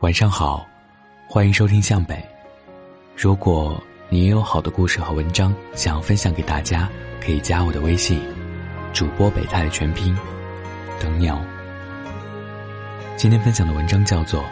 晚上好，欢迎收听向北。如果你也有好的故事和文章想要分享给大家，可以加我的微信，主播北太的全拼，等你哦。今天分享的文章叫做《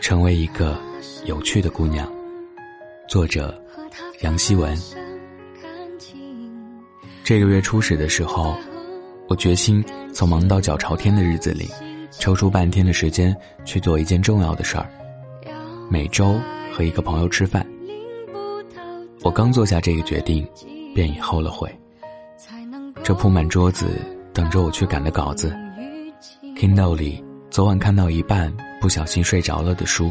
成为一个有趣的姑娘》，作者杨希文。这个月初始的时候，我决心从忙到脚朝天的日子里。抽出半天的时间去做一件重要的事儿，每周和一个朋友吃饭。我刚做下这个决定，便已后了悔。这铺满桌子等着我去赶的稿子，Kindle 里昨晚看到一半不小心睡着了的书，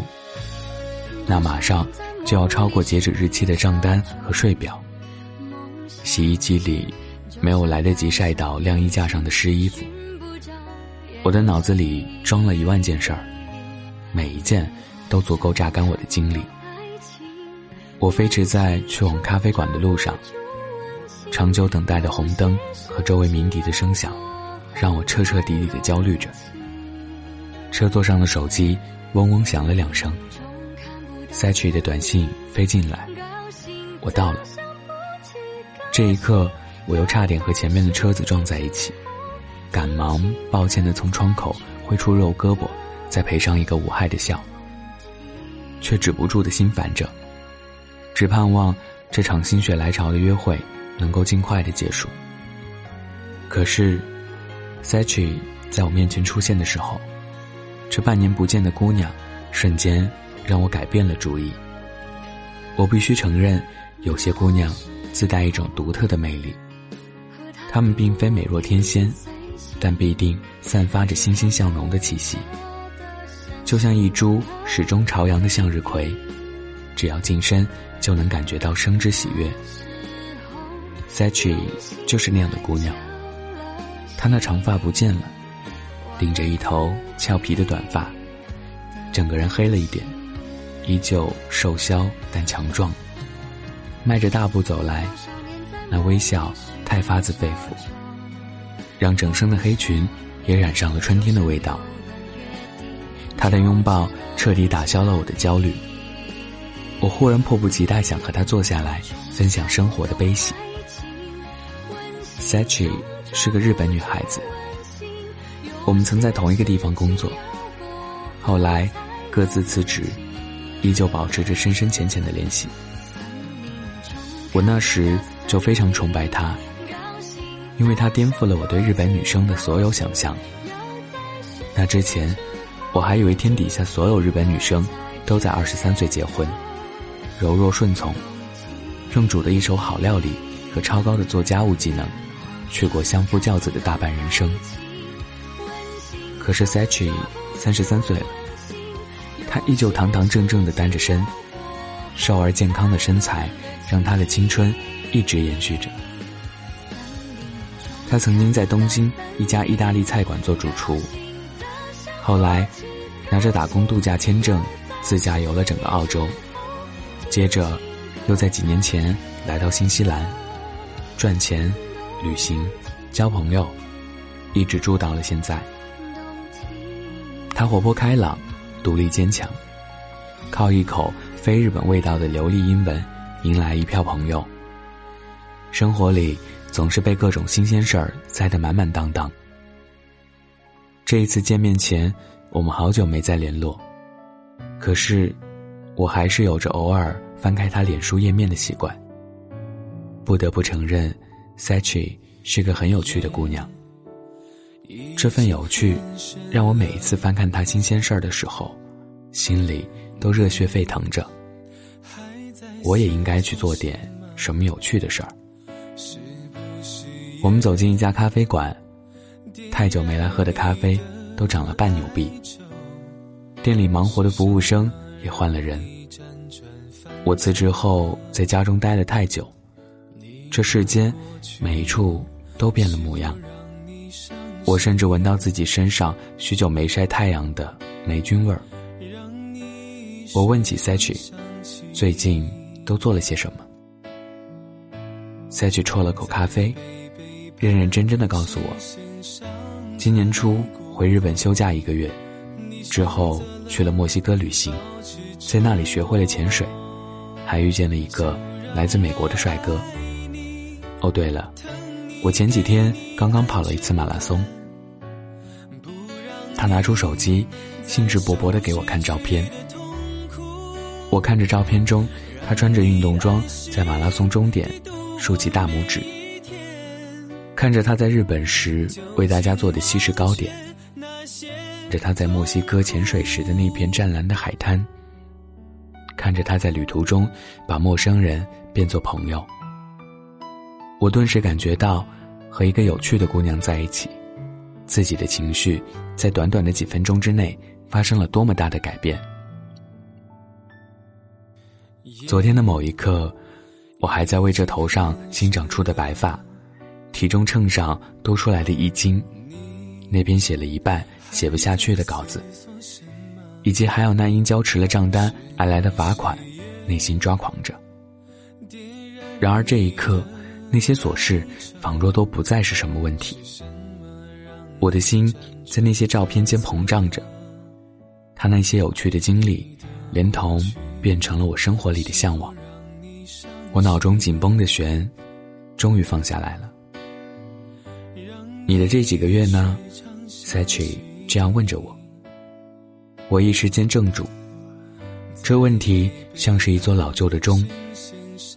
那马上就要超过截止日期的账单和税表。洗衣机里没有来得及晒到晾衣架上的湿衣服。我的脑子里装了一万件事儿，每一件都足够榨干我的精力。我飞驰在去往咖啡馆的路上，长久等待的红灯和周围鸣笛的声响，让我彻彻底底的焦虑着。车座上的手机嗡嗡响了两声塞去的短信飞进来，我到了。这一刻，我又差点和前面的车子撞在一起。赶忙抱歉的从窗口挥出肉胳膊，再赔上一个无害的笑，却止不住的心烦着，只盼望这场心血来潮的约会能够尽快的结束。可是 s a c h i 在我面前出现的时候，这半年不见的姑娘，瞬间让我改变了主意。我必须承认，有些姑娘自带一种独特的魅力，她们并非美若天仙。但必定散发着欣欣向荣的气息，就像一株始终朝阳的向日葵，只要近身就能感觉到生之喜悦。s a c h i 就是那样的姑娘，她那长发不见了，顶着一头俏皮的短发，整个人黑了一点，依旧瘦削但强壮，迈着大步走来，那微笑太发自肺腑。让整身的黑裙也染上了春天的味道。他的拥抱彻底打消了我的焦虑。我忽然迫不及待想和他坐下来分享生活的悲喜。Sachi 是个日本女孩子，我们曾在同一个地方工作，后来各自辞职，依旧保持着深深浅浅的联系。我那时就非常崇拜她。因为她颠覆了我对日本女生的所有想象。那之前，我还以为天底下所有日本女生都在二十三岁结婚，柔弱顺从，用煮的一手好料理和超高的做家务技能，去过相夫教子的大半人生。可是 Sachi 三十三岁了，她依旧堂堂正正的单着身，瘦而健康的身材让她的青春一直延续着。他曾经在东京一家意大利菜馆做主厨，后来拿着打工度假签证自驾游了整个澳洲，接着又在几年前来到新西兰赚钱、旅行、交朋友，一直住到了现在。他活泼开朗、独立坚强，靠一口非日本味道的流利英文迎来一票朋友，生活里。总是被各种新鲜事儿塞得满满当当。这一次见面前，我们好久没再联络，可是，我还是有着偶尔翻开他脸书页面的习惯。不得不承认，Sachi 是个很有趣的姑娘。这份有趣，让我每一次翻看她新鲜事儿的时候，心里都热血沸腾着。我也应该去做点什么有趣的事儿。我们走进一家咖啡馆，太久没来喝的咖啡都涨了半牛币。店里忙活的服务生也换了人。我辞职后在家中待了太久，这世间每一处都变了模样。我甚至闻到自己身上许久没晒太阳的霉菌味儿。我问起 s a c h 最近都做了些什么 s a c h 啜了口咖啡。认认真真的告诉我，今年初回日本休假一个月，之后去了墨西哥旅行，在那里学会了潜水，还遇见了一个来自美国的帅哥。哦，对了，我前几天刚刚跑了一次马拉松。他拿出手机，兴致勃勃地给我看照片。我看着照片中他穿着运动装在马拉松终点竖起大拇指，看着他在日本时为大家做的西式糕点，着他在墨西哥潜水时的那片湛蓝的海滩，看着他在旅途中把陌生人变作朋友，我顿时感觉到和一个有趣的姑娘在一起。自己的情绪在短短的几分钟之内发生了多么大的改变。昨天的某一刻，我还在为这头上新长出的白发、体重秤上多出来的一斤、那边写了一半写不下去的稿子，以及还有那因交迟了账单而来的罚款，内心抓狂着。然而这一刻，那些琐事仿若都不再是什么问题。我的心在那些照片间膨胀着，他那些有趣的经历，连同变成了我生活里的向往。我脑中紧绷的弦，终于放下来了。你的这几个月呢 s a c h i 这样问着我。我一时间怔住，这问题像是一座老旧的钟，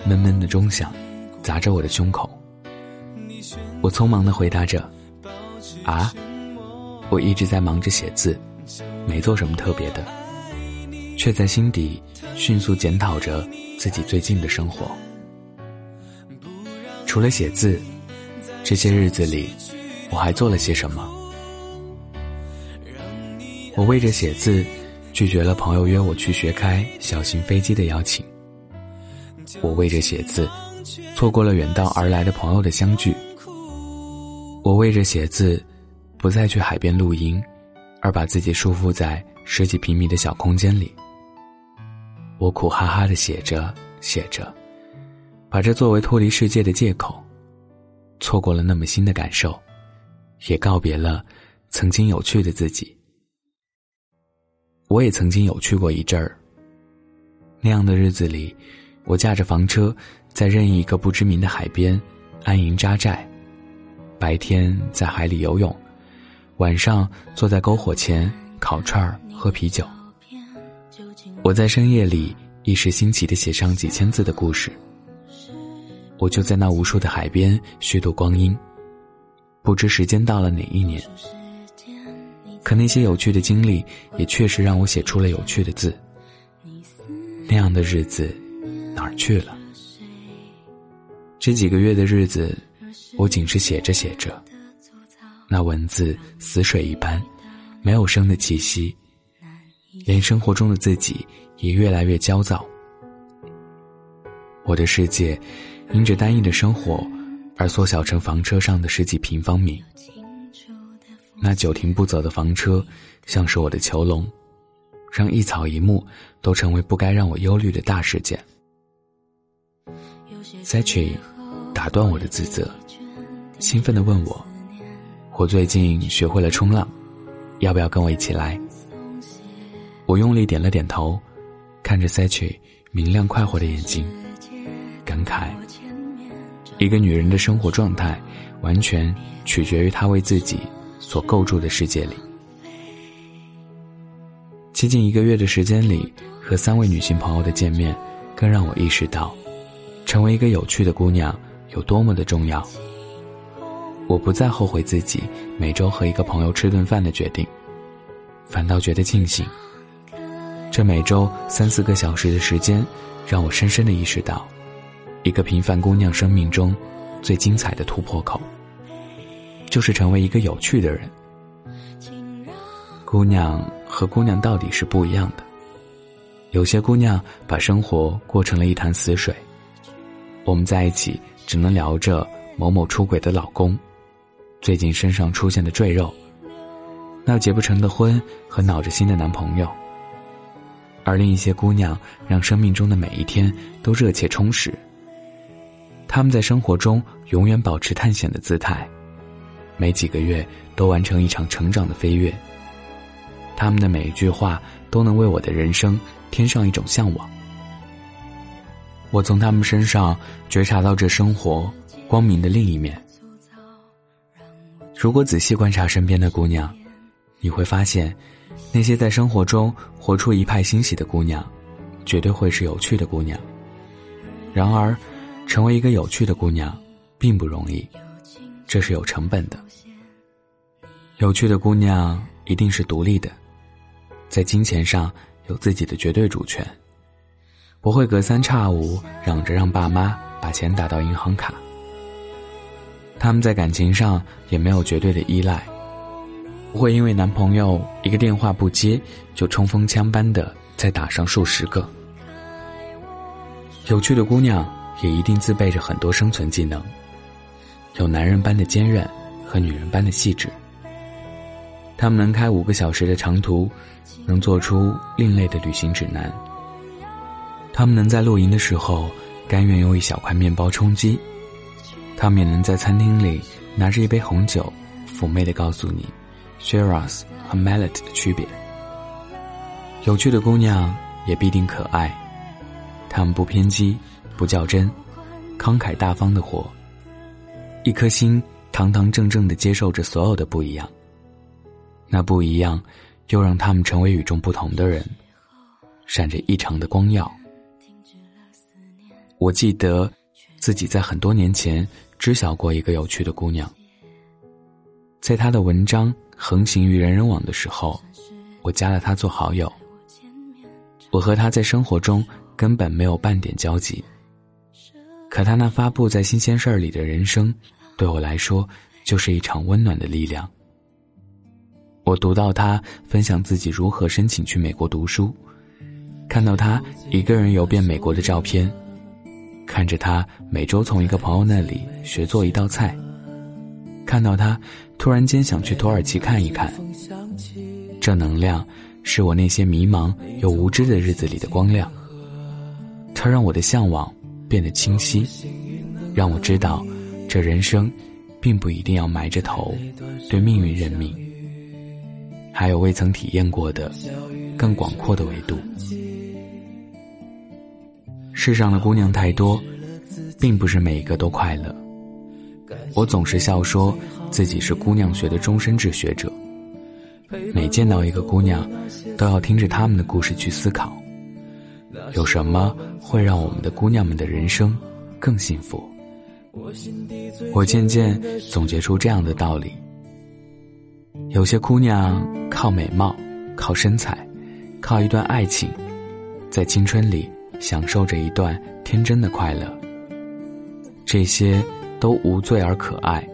闷闷的钟响，砸着我的胸口。我匆忙的回答着。啊，我一直在忙着写字，没做什么特别的，却在心底迅速检讨着自己最近的生活。除了写字，这些日子里，我还做了些什么？我为着写字，拒绝了朋友约我去学开小型飞机的邀请。我为着写字，错过了远道而来的朋友的相聚。我为着写字，不再去海边露营，而把自己束缚在十几平米的小空间里。我苦哈哈的写着写着，把这作为脱离世界的借口，错过了那么新的感受，也告别了曾经有趣的自己。我也曾经有趣过一阵儿。那样的日子里，我驾着房车，在任意一个不知名的海边安营扎寨。白天在海里游泳，晚上坐在篝火前烤串儿、喝啤酒。我在深夜里一时兴起的写上几千字的故事。我就在那无数的海边虚度光阴，不知时间到了哪一年。可那些有趣的经历也确实让我写出了有趣的字。那样的日子哪儿去了？这几个月的日子。我仅是写着写着，那文字死水一般，没有生的气息，连生活中的自己也越来越焦躁。我的世界，因着单一的生活而缩小成房车上的十几平方米。那久停不走的房车，像是我的囚笼，让一草一木都成为不该让我忧虑的大事件。s a c h i 打断我的自责。兴奋地问我：“我最近学会了冲浪，要不要跟我一起来？”我用力点了点头，看着 s a c h i 明亮快活的眼睛，感慨：一个女人的生活状态，完全取决于她为自己所构筑的世界里。接近一个月的时间里，和三位女性朋友的见面，更让我意识到，成为一个有趣的姑娘有多么的重要。我不再后悔自己每周和一个朋友吃顿饭的决定，反倒觉得庆幸。这每周三四个小时的时间，让我深深的意识到，一个平凡姑娘生命中最精彩的突破口，就是成为一个有趣的人。姑娘和姑娘到底是不一样的，有些姑娘把生活过成了一潭死水，我们在一起只能聊着某某出轨的老公。最近身上出现的赘肉，那结不成的婚和恼着心的男朋友，而另一些姑娘让生命中的每一天都热切充实。他们在生活中永远保持探险的姿态，每几个月都完成一场成长的飞跃。他们的每一句话都能为我的人生添上一种向往。我从他们身上觉察到这生活光明的另一面。如果仔细观察身边的姑娘，你会发现，那些在生活中活出一派欣喜的姑娘，绝对会是有趣的姑娘。然而，成为一个有趣的姑娘，并不容易，这是有成本的。有趣的姑娘一定是独立的，在金钱上有自己的绝对主权，不会隔三差五嚷着让爸妈把钱打到银行卡。他们在感情上也没有绝对的依赖，不会因为男朋友一个电话不接就冲锋枪般的再打上数十个。有趣的姑娘也一定自备着很多生存技能，有男人般的坚韧和女人般的细致。他们能开五个小时的长途，能做出另类的旅行指南。他们能在露营的时候甘愿用一小块面包充饥。他们也能在餐厅里拿着一杯红酒，妩媚地告诉你，Shiraz 和 Mallet 的区别。有趣的姑娘也必定可爱，她们不偏激，不较真，慷慨大方的活，一颗心堂堂正正的接受着所有的不一样。那不一样，又让他们成为与众不同的人，闪着异常的光耀。我记得自己在很多年前。知晓过一个有趣的姑娘，在她的文章横行于人人网的时候，我加了她做好友。我和她在生活中根本没有半点交集，可他那发布在新鲜事儿里的人生，对我来说就是一场温暖的力量。我读到他分享自己如何申请去美国读书，看到他一个人游遍美国的照片。看着他每周从一个朋友那里学做一道菜，看到他突然间想去土耳其看一看，这能量是我那些迷茫又无知的日子里的光亮。它让我的向往变得清晰，让我知道，这人生并不一定要埋着头对命运认命，还有未曾体验过的更广阔的维度。世上的姑娘太多，并不是每一个都快乐。我总是笑说自己是姑娘学的终身制学者，每见到一个姑娘，都要听着她们的故事去思考，有什么会让我们的姑娘们的人生更幸福。我渐渐总结出这样的道理：有些姑娘靠美貌、靠身材、靠一段爱情，在青春里。享受着一段天真的快乐，这些都无罪而可爱，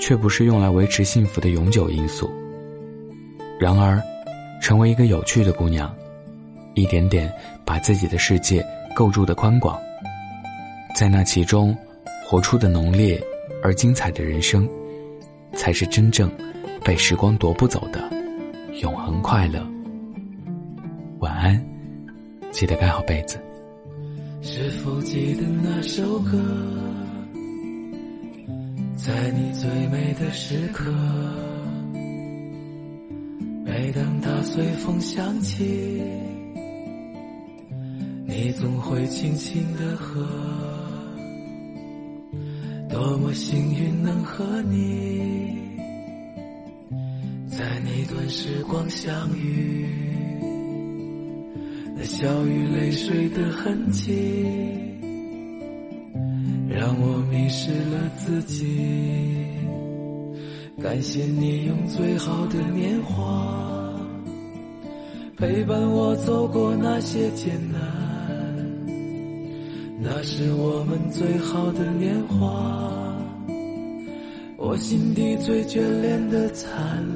却不是用来维持幸福的永久因素。然而，成为一个有趣的姑娘，一点点把自己的世界构筑的宽广，在那其中，活出的浓烈而精彩的人生，才是真正被时光夺不走的永恒快乐。晚安。记得盖好被子。是否记得那首歌，在你最美的时刻，每当它随风响起，你总会轻轻的和。多么幸运能和你，在那段时光相遇。那笑与泪水的痕迹，让我迷失了自己。感谢你用最好的年华，陪伴我走过那些艰难。是我们最好的年华，我心底最眷恋的灿烂。